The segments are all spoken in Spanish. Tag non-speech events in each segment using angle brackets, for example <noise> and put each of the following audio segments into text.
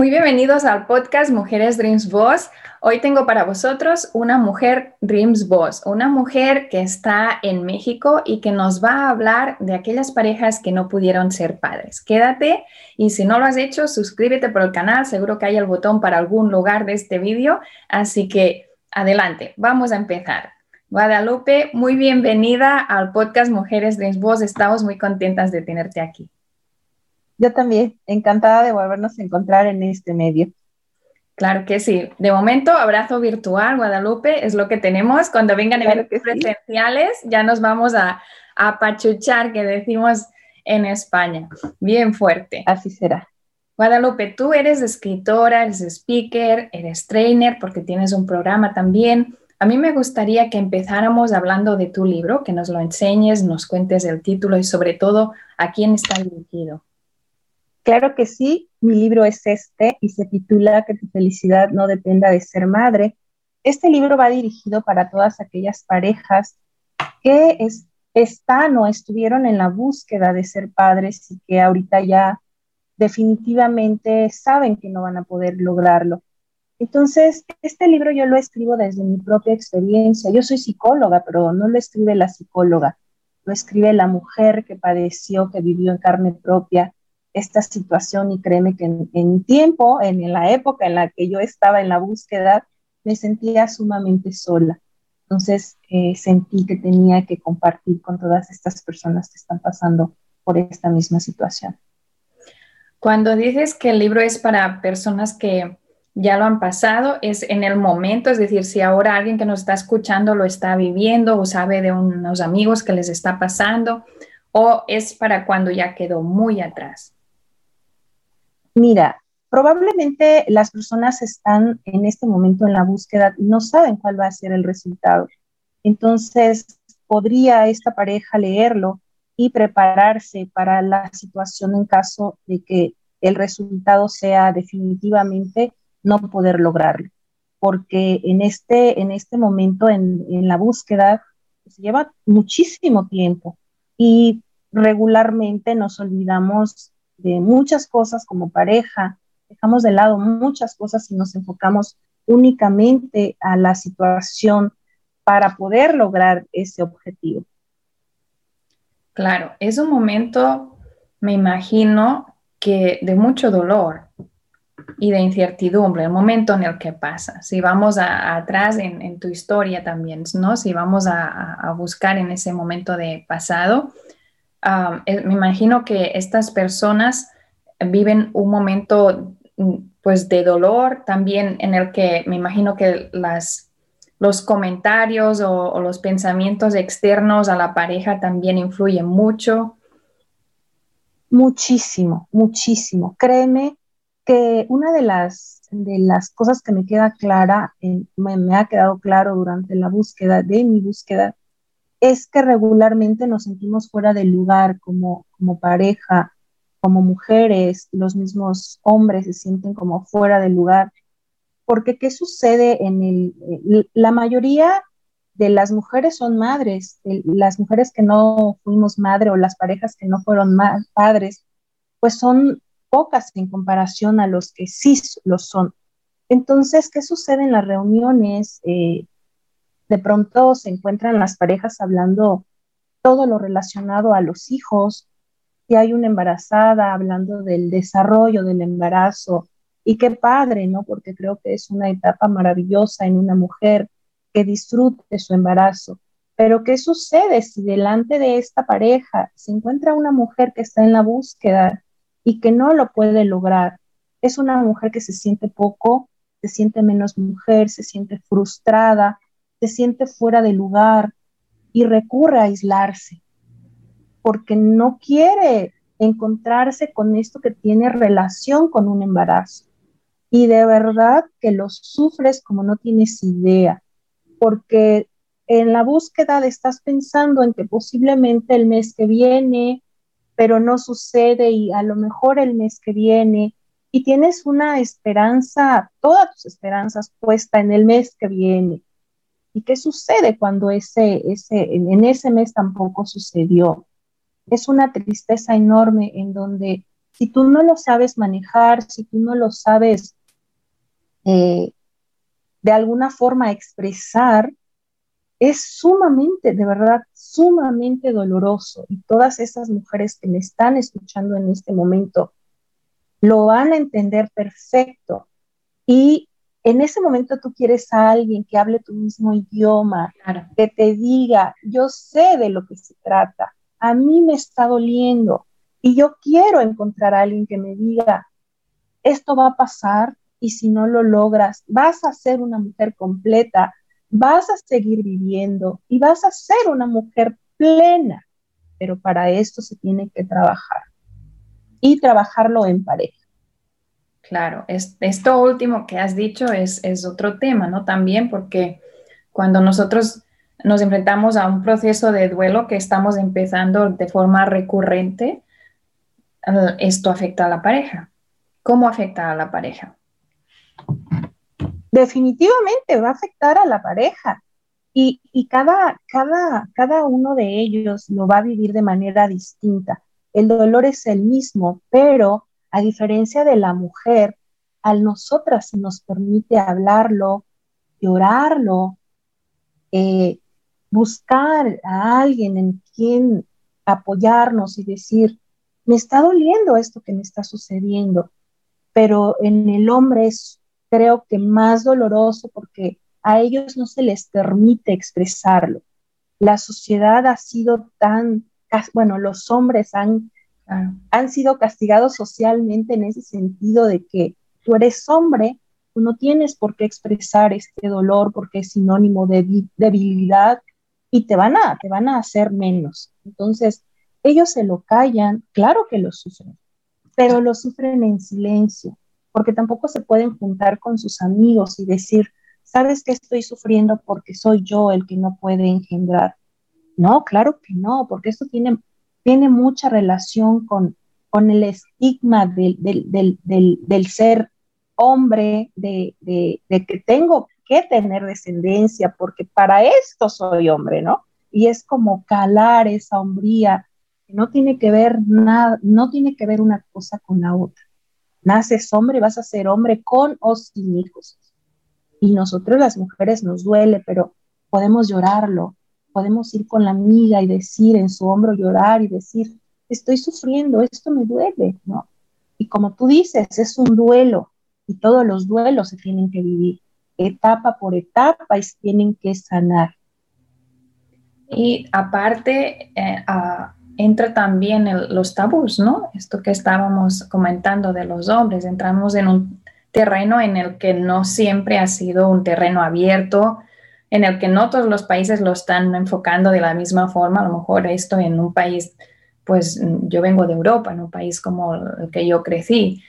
Muy bienvenidos al podcast Mujeres Dreams Boss. Hoy tengo para vosotros una mujer Dreams Boss, una mujer que está en México y que nos va a hablar de aquellas parejas que no pudieron ser padres. Quédate y si no lo has hecho, suscríbete por el canal, seguro que hay el botón para algún lugar de este vídeo, así que adelante, vamos a empezar. Guadalupe, muy bienvenida al podcast Mujeres Dreams Boss, estamos muy contentas de tenerte aquí. Yo también, encantada de volvernos a encontrar en este medio. Claro que sí. De momento, abrazo virtual, Guadalupe, es lo que tenemos. Cuando vengan eventos presenciales, ya nos vamos a, a pachuchar, que decimos en España. Bien fuerte. Así será. Guadalupe, tú eres escritora, eres speaker, eres trainer, porque tienes un programa también. A mí me gustaría que empezáramos hablando de tu libro, que nos lo enseñes, nos cuentes el título y sobre todo a quién está dirigido. Claro que sí, mi libro es este y se titula Que tu felicidad no dependa de ser madre. Este libro va dirigido para todas aquellas parejas que están o estuvieron en la búsqueda de ser padres y que ahorita ya definitivamente saben que no van a poder lograrlo. Entonces, este libro yo lo escribo desde mi propia experiencia. Yo soy psicóloga, pero no lo escribe la psicóloga, lo escribe la mujer que padeció, que vivió en carne propia esta situación y créeme que en, mi tiempo, en, la época en la que yo estaba en la búsqueda, me sentía sumamente sola. Entonces eh, sentí que tenía que compartir con todas estas personas que están pasando por esta misma situación. Cuando dices que el libro es para personas que ya lo han pasado, es en el momento, es decir, si ahora alguien que nos está escuchando lo está viviendo o sabe de unos amigos que les está pasando, o es para cuando ya quedó muy atrás. Mira, probablemente las personas están en este momento en la búsqueda y no saben cuál va a ser el resultado. Entonces, podría esta pareja leerlo y prepararse para la situación en caso de que el resultado sea definitivamente no poder lograrlo. Porque en este, en este momento, en, en la búsqueda, se lleva muchísimo tiempo y regularmente nos olvidamos de muchas cosas como pareja, dejamos de lado muchas cosas y nos enfocamos únicamente a la situación para poder lograr ese objetivo. Claro, es un momento, me imagino, que de mucho dolor y de incertidumbre, el momento en el que pasa. Si vamos atrás en, tu historia también, ¿no? Si vamos a buscar en ese momento de pasado, eh, me imagino que estas personas viven un momento mm, pues de dolor también en el que me imagino que los comentarios o, los pensamientos externos a la pareja también influyen mucho. Muchísimo, muchísimo. Créeme que una de las, de las cosas que me queda clara, me, me ha quedado claro durante la búsqueda, de mi búsqueda, es que regularmente nos sentimos fuera del lugar como, como pareja, como mujeres, los mismos hombres se sienten como fuera del lugar. Porque ¿qué sucede en el, la mayoría de las mujeres son madres, las mujeres que no fuimos madre o las parejas que no fueron padres, pues son pocas en comparación a los que sí lo son. Entonces, ¿qué sucede en las reuniones? Eh, de pronto se encuentran las parejas hablando todo lo relacionado a los hijos, si hay una embarazada hablando del desarrollo del embarazo, y qué padre, ¿no? Porque creo que es una etapa maravillosa en una mujer, que disfrute su embarazo. Pero ¿qué sucede si delante de esta pareja se encuentra una mujer que está en la búsqueda y que no lo puede lograr? Es una mujer que se siente poco, se siente menos mujer, se siente frustrada, se siente fuera de lugar y recurre a aislarse porque no quiere encontrarse con esto que tiene relación con un embarazo. Y de verdad que lo sufres como no tienes idea, porque en la búsqueda estás pensando en que posiblemente el mes que viene, pero no sucede y a lo mejor el mes que viene, y tienes una esperanza, todas tus esperanzas puesta en el mes que viene. ¿Y qué sucede cuando ese, ese, en ese mes tampoco sucedió? Es una tristeza enorme en donde si tú no lo sabes manejar, si tú no lo sabes eh, de alguna forma expresar, es sumamente, de verdad, sumamente doloroso. Y todas esas mujeres que me están escuchando en este momento lo van a entender perfecto. Y en ese momento tú quieres a alguien que hable tu mismo idioma, que te diga, yo sé de lo que se trata, a mí me está doliendo y yo quiero encontrar a alguien que me diga, esto va a pasar y si no lo logras, vas a ser una mujer completa, vas a seguir viviendo y vas a ser una mujer plena, pero para esto se tiene que trabajar y trabajarlo en pareja. Claro, esto último que has dicho es, otro tema, ¿no? También porque cuando nosotros nos enfrentamos a un proceso de duelo que estamos empezando de forma recurrente, eh, esto afecta a la pareja. ¿Cómo afecta a la pareja? definitivamente va a afectar a la pareja y, cada, cada uno de ellos lo va a vivir de manera distinta. El dolor es el mismo, pero a diferencia de la mujer, a nosotras nos permite hablarlo, llorarlo, eh, buscar a alguien en quien apoyarnos y decir, me está doliendo esto que me está sucediendo, pero en el hombre es creo que más doloroso porque a ellos no se les permite expresarlo. La sociedad ha sido tan, bueno, los hombres han, han sido castigados socialmente en ese sentido de que tú eres hombre, tú no tienes por qué expresar este dolor porque es sinónimo de debilidad y te van a, te van a hacer menos. Entonces, ellos se lo callan, claro que lo sufren, pero lo sufren en silencio porque tampoco se pueden juntar con sus amigos y decir, ¿sabes que estoy sufriendo porque soy yo el que no puede engendrar? No, claro que no, porque esto tiene, tiene mucha relación con, con el estigma del, del, ser hombre, de, de, de, que tengo que tener descendencia, porque para esto soy hombre, ¿no? Y es como calar esa hombría, que no tiene que ver nada, no tiene que ver una cosa con la otra naces hombre, vas a ser hombre con o sin hijos. Y nosotros las mujeres nos duele, pero podemos llorarlo, podemos ir con la amiga y decir en su hombro, llorar y decir, estoy sufriendo, esto me duele, ¿no? Y como tú dices, es un duelo y todos los duelos se tienen que vivir etapa por etapa y se tienen que sanar. Y aparte, eh, entra también los tabús, ¿no? Esto que estábamos comentando de los hombres, entramos en un terreno en el que no siempre ha sido un terreno abierto, en el que no todos los países lo están enfocando de la misma forma, a lo mejor esto en un país, pues yo vengo de Europa, en un país como el que yo crecí,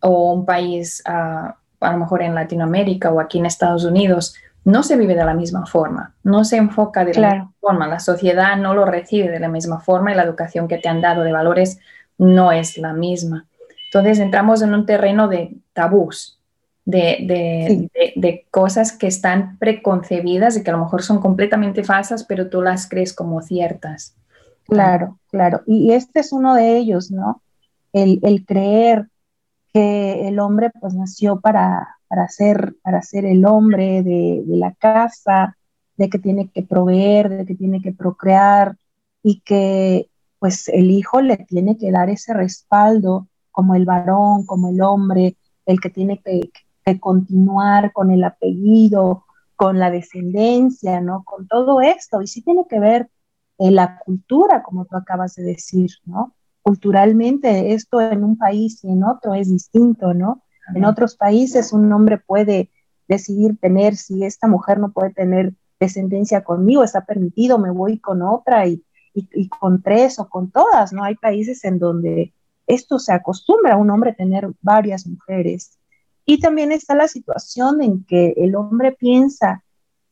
o un país ah, a lo mejor en Latinoamérica o aquí en Estados Unidos, no se vive de la misma forma, no se enfoca de la misma forma, la sociedad no lo recibe de la misma forma y la educación que te han dado de valores no es la misma. Entonces entramos en un terreno de tabús, de, de, cosas que están preconcebidas y que a lo mejor son completamente falsas, pero tú las crees como ciertas. Claro, claro. Y este es uno de ellos, ¿no? El, el creer que el hombre pues nació para, para ser, para ser el hombre de, la casa, de que tiene que proveer, de que tiene que procrear y que pues el hijo le tiene que dar ese respaldo como el varón, como el hombre, el que tiene que, continuar con el apellido, con la descendencia, ¿no? Con todo esto. Y sí tiene que ver en la cultura, como tú acabas de decir, ¿no? Culturalmente esto en un país y en otro es distinto, ¿no? En otros países un hombre puede decidir tener, si esta mujer no puede tener descendencia conmigo, está permitido, me voy con otra y, y, con tres o con todas, ¿no? Hay países en donde esto se acostumbra a un hombre tener varias mujeres. Y también está la situación en que el hombre piensa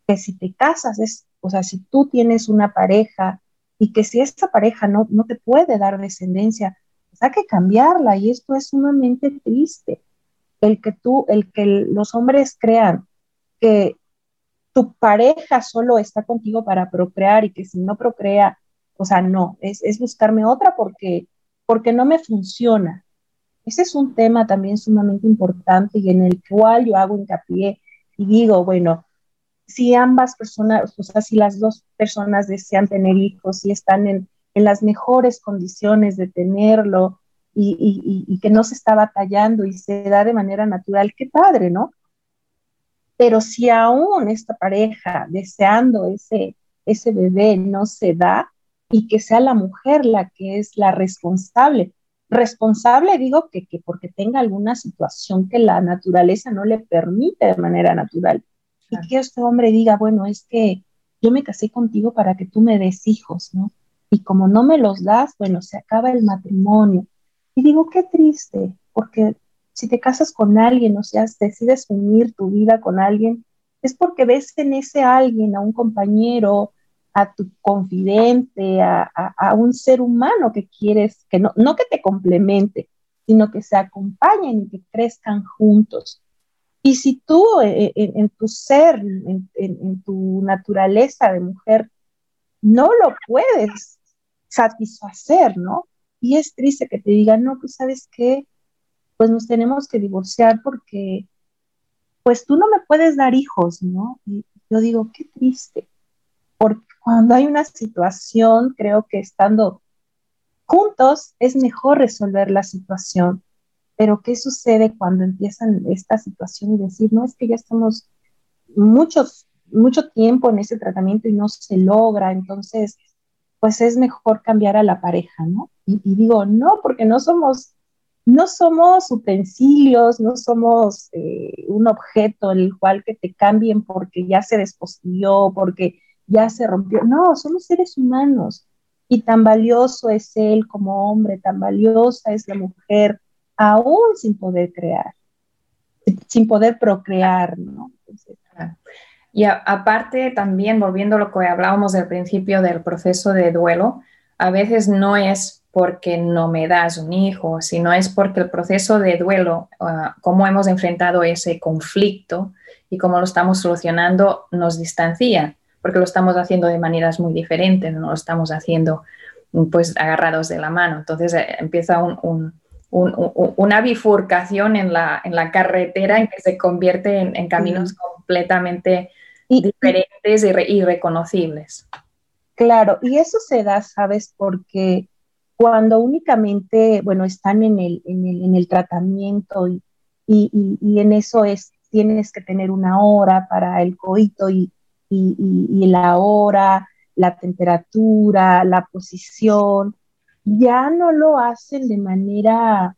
que si te casas, es, o sea, si tú tienes una pareja y que si esa pareja no, no te puede dar descendencia, pues hay que cambiarla y esto es sumamente triste. El que tú, el que los hombres crean que tu pareja solo está contigo para procrear y que si no procrea, o sea, no, es, es buscarme otra porque, porque no me funciona. Ese es un tema también sumamente importante y en el cual yo hago hincapié y digo, bueno, si ambas personas, o sea, si las dos personas desean tener hijos y están en, en las mejores condiciones de tenerlo y, y, y, que no se está batallando y se da de manera natural, qué padre, ¿no? Pero si aún esta pareja deseando ese, ese bebé no se da y que sea la mujer la que es la responsable, Responsable digo que, porque tenga alguna situación que la naturaleza no le permite de manera natural. Y que este hombre diga, bueno, es que yo me casé contigo para que tú me des hijos, ¿no? Y como no me los das, bueno, se acaba el matrimonio. Y digo, qué triste, porque si te casas con alguien, o sea, decides unir tu vida con alguien, es porque ves en ese alguien a un compañero, a tu confidente, a, un ser humano que quieres, que no, no que te complemente, sino que se acompañen y que crezcan juntos. Y si tú eh, eh, en, tu ser, en, en, tu naturaleza de mujer, no lo puedes satisfacer, ¿no? Y es triste que te digan, no, pues sabes qué, pues nos tenemos que divorciar porque, pues tú no me puedes dar hijos, ¿no? Y yo digo, qué triste, porque cuando hay una situación, creo que estando juntos es mejor resolver la situación. Pero ¿qué sucede cuando empiezan esta situación y decir, no, es que ya estamos muchos, mucho tiempo en ese tratamiento y no se logra, entonces, pues es mejor cambiar a la pareja, ¿no? Y, digo, no, porque no somos, no somos utensilios, no somos eh, un objeto en el cual que te cambien porque ya se despostilló, porque ya se rompió. No, somos seres humanos y tan valioso es él como hombre, tan valiosa es la mujer, aún sin poder crear, sin poder procrear, ¿no? y aparte también, volviendo a lo que hablábamos del principio del proceso de duelo, a veces no es porque no me das un hijo, sino es porque el proceso de duelo, uh, cómo hemos enfrentado ese conflicto y cómo lo estamos solucionando, nos distancia porque lo estamos haciendo de maneras muy diferentes, no lo estamos haciendo pues agarrados de la mano. Entonces eh, empieza una bifurcación en la, en la, carretera en que se convierte en, caminos completamente diferentes y irreconocibles. Claro, y eso se da, ¿sabes? Porque cuando únicamente, bueno, están en el, en el, tratamiento y, y, en eso es, tienes que tener una hora para el coito y, y, la hora, la temperatura, la posición, ya no lo hacen de manera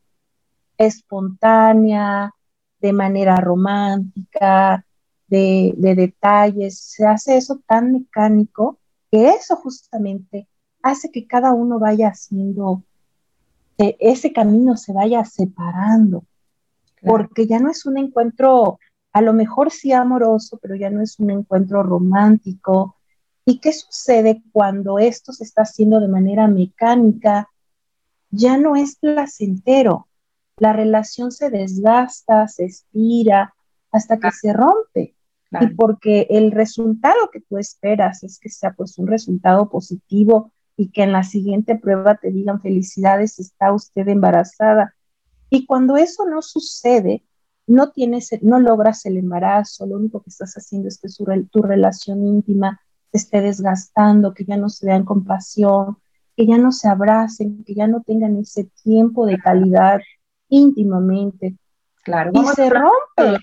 espontánea, de manera romántica, de, detalles, se hace eso tan mecánico que eso justamente hace que cada uno vaya haciendo, ese camino se vaya separando, porque ya no es un encuentro a lo mejor sí amoroso, pero ya no es un encuentro romántico. ¿Y qué sucede cuando esto se está haciendo de manera mecánica? Ya no es placentero. La relación se desgasta, se estira, hasta que se rompe. Y porque el resultado que tú esperas es que sea pues un resultado positivo y que en la siguiente prueba te digan felicidades, está usted embarazada. Y cuando eso no sucede, no tienes, no logras el embarazo, lo único que estás haciendo es que tu relación íntima te esté desgastando, que ya no se vean compasión, que ya no se abracen, que ya no tengan ese tiempo de calidad íntimamente. Claro, y se rompe.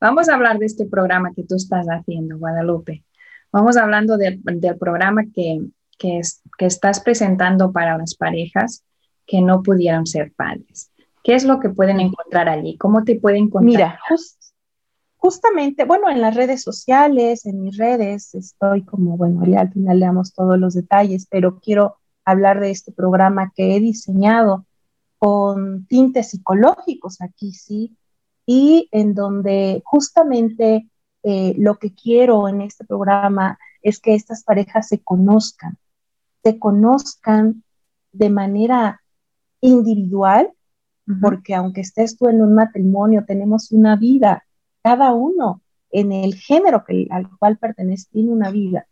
vamos a hablar de este programa que tú estás haciendo, Guadalupe. Vamos hablando del programa que, que, que estás presentando para las parejas que no pudieron ser padres. ¿Qué es lo que pueden encontrar allí? ¿Cómo te pueden encontrar? Mira, justamente, bueno, en las redes sociales, en mis redes, estoy como, bueno, ya al final le damos todos los detalles, pero quiero hablar de este programa que he diseñado con tintes psicológicos aquí, sí, y en donde justamente eh, lo que quiero en este programa es que estas parejas se conozcan, se conozcan de manera individual, porque aunque estés tú en un matrimonio, tenemos una vida, cada uno en el género al cual pertenece tiene una vida.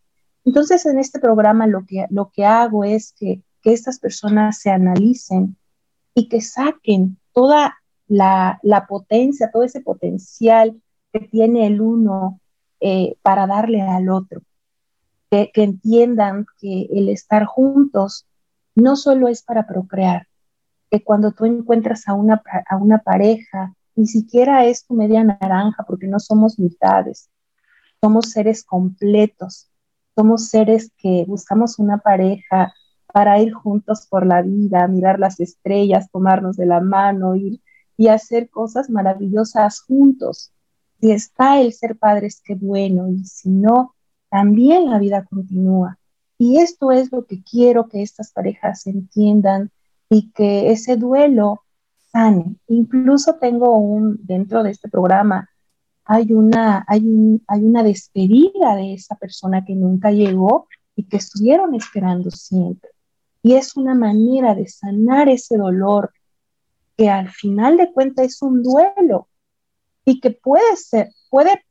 Entonces, en este programa lo que, lo que hago es que, que estas personas se analicen y que saquen toda la, la potencia, todo ese potencial que tiene el uno eh, para darle al otro. Que, que entiendan que el estar juntos no solo es para procrear, que cuando tú encuentras a una, a una pareja, ni siquiera es tu media naranja, porque no somos mitades, somos seres completos, somos seres que buscamos una pareja para ir juntos por la vida, mirar las estrellas, tomarnos de la mano, ir y hacer cosas maravillosas juntos. Si está el ser padres, qué bueno, y si no, también la vida continúa. Y esto es lo que quiero que estas parejas entiendan y que ese duelo sane. Incluso tengo un, dentro de este programa, hay una, hay, hay una despedida de esa persona que nunca llegó y que estuvieron esperando siempre. Y es una manera de sanar ese dolor que al final de cuentas es un duelo y que puede ser, puede,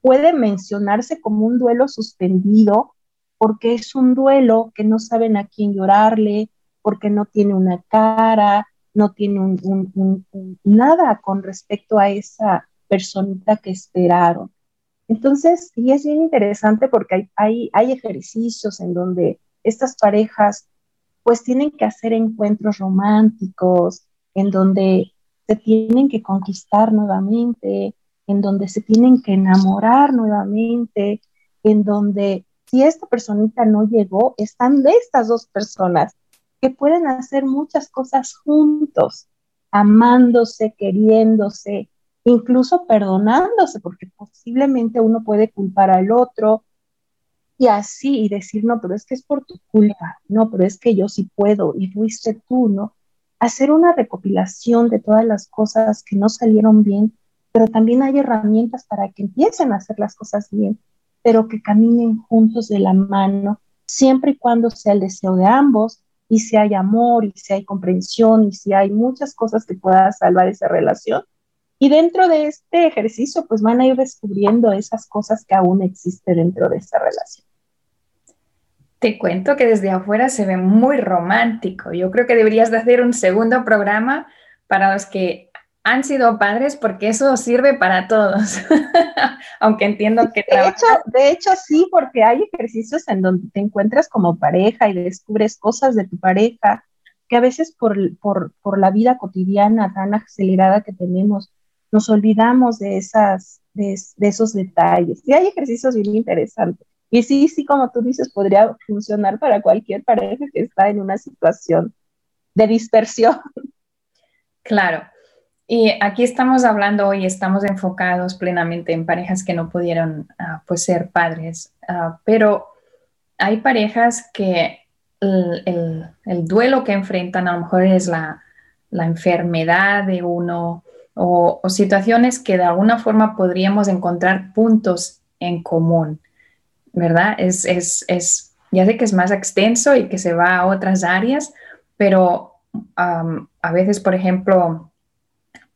puede mencionarse como un duelo suspendido porque es un duelo que no saben a quién llorarle, porque no tiene una cara, no tiene un, nada con respecto a esa personita que esperaron. Entonces, y es bien interesante porque hay, hay, hay ejercicios en donde estas parejas pues tienen que hacer encuentros románticos, en donde se tienen que conquistar nuevamente, en donde se tienen que enamorar nuevamente, en donde si esta personita no llegó, están de estas dos personas que pueden hacer muchas cosas juntos, amándose, queriéndose, incluso perdonándose, porque posiblemente uno puede culpar al otro y así y decir, no, pero es que es por tu culpa, no, pero es que yo sí puedo y fuiste tú, ¿no? Hacer una recopilación de todas las cosas que no salieron bien, pero también hay herramientas para que empiecen a hacer las cosas bien pero que caminen juntos de la mano, siempre y cuando sea el deseo de ambos y si hay amor y si hay comprensión y si hay muchas cosas que puedan salvar esa relación. Y dentro de este ejercicio, pues van a ir descubriendo esas cosas que aún existen dentro de esa relación. Te cuento que desde afuera se ve muy romántico. Yo creo que deberías de hacer un segundo programa para los que han sido padres porque eso sirve para todos, <laughs> aunque entiendo que... De hecho, de hecho, sí, porque hay ejercicios en donde te encuentras como pareja y descubres cosas de tu pareja que a veces por, por, por la vida cotidiana tan acelerada que tenemos, nos olvidamos de, esas, de, de esos detalles. Y hay ejercicios bien interesantes. Y sí, sí, como tú dices, podría funcionar para cualquier pareja que está en una situación de dispersión. Claro. Y aquí estamos hablando hoy, estamos enfocados plenamente en parejas que no pudieron ah, pues ser padres, ah, pero hay parejas que el, duelo que enfrentan a lo mejor es la, enfermedad de uno o, situaciones que de alguna forma podríamos encontrar puntos en común, ¿verdad? Es, es, ya sé que es más extenso y que se va a otras áreas, pero a veces, por ejemplo,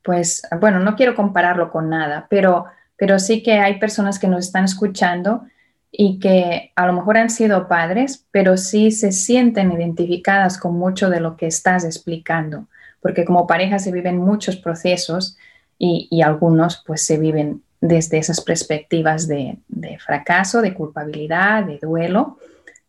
pues, bueno, no quiero compararlo con nada, pero, pero sí que hay personas que nos están escuchando y que a lo mejor han sido padres, pero sí se sienten identificadas con mucho de lo que estás explicando, porque como pareja se viven muchos procesos y, algunos pues se viven desde esas perspectivas de, fracaso, de culpabilidad, de duelo,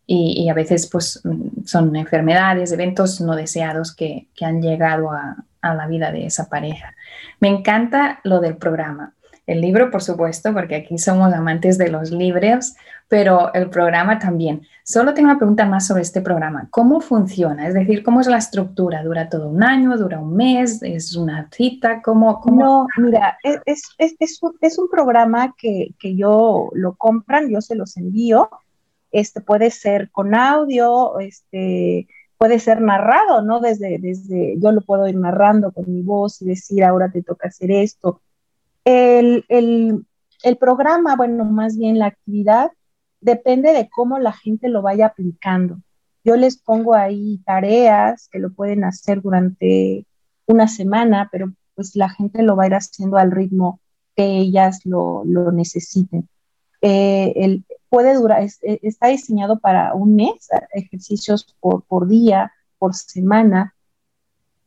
y, a veces pues son enfermedades, eventos no deseados que, que han llegado a, a la vida de esa pareja. Me encanta lo del programa. El libro, por supuesto, porque aquí somos amantes de los libros, pero el programa también. Solo tengo una pregunta más sobre este programa. ¿Cómo funciona? Es decir, ¿cómo es la estructura? ¿Dura todo un año? ¿Dura un mes? ¿Es una cita? ¿Cómo? cómo? No, mira, es, es, es, un, es un programa que, que, yo lo compran, yo se los envío. Este puede ser con audio, este, puede ser narrado, ¿no? Desde, desde, yo lo puedo ir narrando con mi voz y decir, ahora te toca hacer esto. El, el, el programa, bueno, más bien la actividad, depende de cómo la gente lo vaya aplicando. Yo les pongo ahí tareas que lo pueden hacer durante una semana, pero pues la gente lo va a ir haciendo al ritmo que ellas lo, lo necesiten. Eh, puede durar, eh, está diseñado para un mes, ejercicios por, por día, por semana.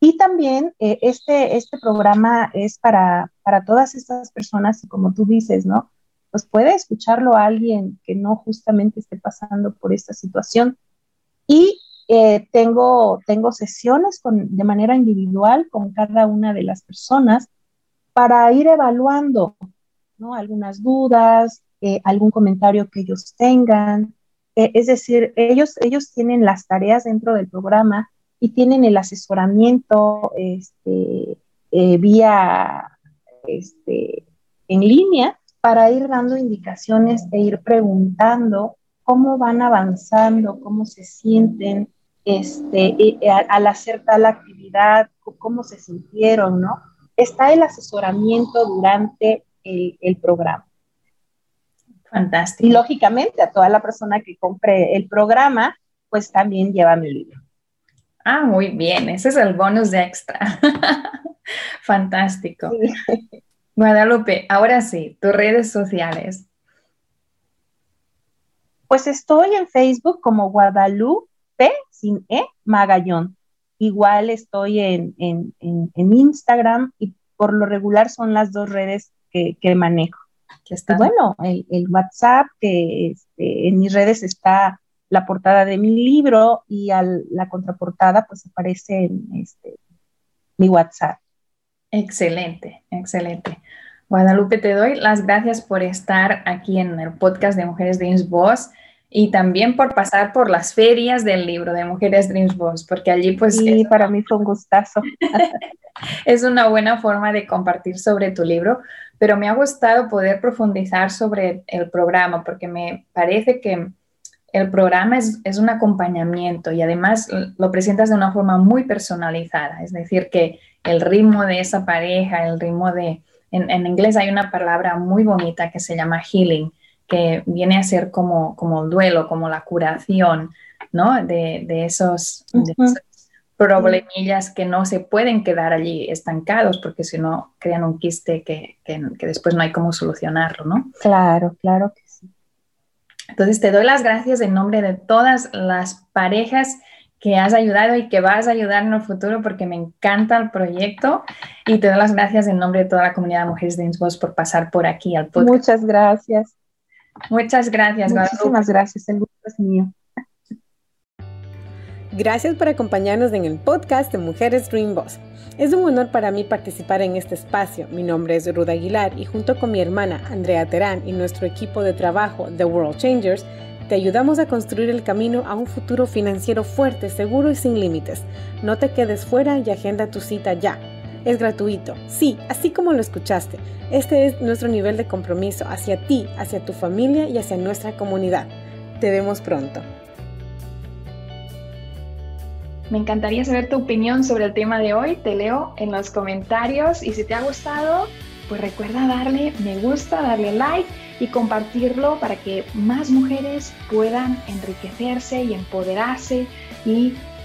Y también eh, este, este programa es para, para todas estas personas, y como tú dices, ¿no? Pues puede escucharlo alguien que no justamente esté pasando por esta situación. Y eh, tengo, tengo sesiones con, de manera individual con cada una de las personas para ir evaluando ¿no? algunas dudas, eh, algún comentario que ellos tengan. Eh, es decir, ellos, ellos tienen las tareas dentro del programa y tienen el asesoramiento este, eh, vía este, en línea para ir dando indicaciones e ir preguntando cómo van avanzando, cómo se sienten este, al hacer tal actividad, cómo se sintieron, ¿no? Está el asesoramiento durante el programa. Fantástico. Y lógicamente a toda la persona que compre el programa, pues también lleva mi libro. Ah, muy bien, ese es el bonus de extra. <laughs> Fantástico. Guadalupe, ahora sí, tus redes sociales. Pues estoy en Facebook como Guadalupe sin E Magallón. Igual estoy en, Instagram y por lo regular son las dos redes que manejo bueno, el, WhatsApp, que este, en mis redes está la portada de mi libro y a la contraportada pues aparece en este, mi WhatsApp. Excelente, excelente. Guadalupe, te doy las gracias por estar aquí en el podcast de Mujeres Dreams Boss y también por pasar por las ferias del libro de Mujeres Dreams Boss, porque allí pues... Sí, para mí fue un gustazo. <laughs> es una buena forma de compartir sobre tu libro, pero me ha gustado poder profundizar sobre el programa porque me parece que el programa es, es, un acompañamiento y además lo presentas de una forma muy personalizada, es decir, que el ritmo de esa pareja, el ritmo de, en, inglés hay una palabra muy bonita que se llama healing, que viene a ser como, como el duelo, como la curación, ¿no? De, de esos, de esos problemillas que no se pueden quedar allí estancados porque si no crean un quiste que, que, después no hay cómo solucionarlo, ¿no? Claro, claro que sí. Entonces te doy las gracias en nombre de todas las parejas que has ayudado y que vas a ayudar en el futuro porque me encanta el proyecto y te doy las gracias en nombre de toda la comunidad de Mujeres de Innsbruck por pasar por aquí al podcast. Muchas gracias. Muchas gracias. Muchísimas gracias, el gusto es mío. Gracias por acompañarnos en el podcast de Mujeres Dream Boss. Es un honor para mí participar en este espacio. Mi nombre es Ruda Aguilar y junto con mi hermana Andrea Terán y nuestro equipo de trabajo The World Changers, te ayudamos a construir el camino a un futuro financiero fuerte, seguro y sin límites. No te quedes fuera y agenda tu cita ya. Es gratuito, sí, así como lo escuchaste. Este es nuestro nivel de compromiso hacia ti, hacia tu familia y hacia nuestra comunidad. Te vemos pronto. Me encantaría saber tu opinión sobre el tema de hoy. Te leo en los comentarios y si te ha gustado, pues recuerda darle me gusta, darle like y compartirlo para que más mujeres puedan enriquecerse y empoderarse y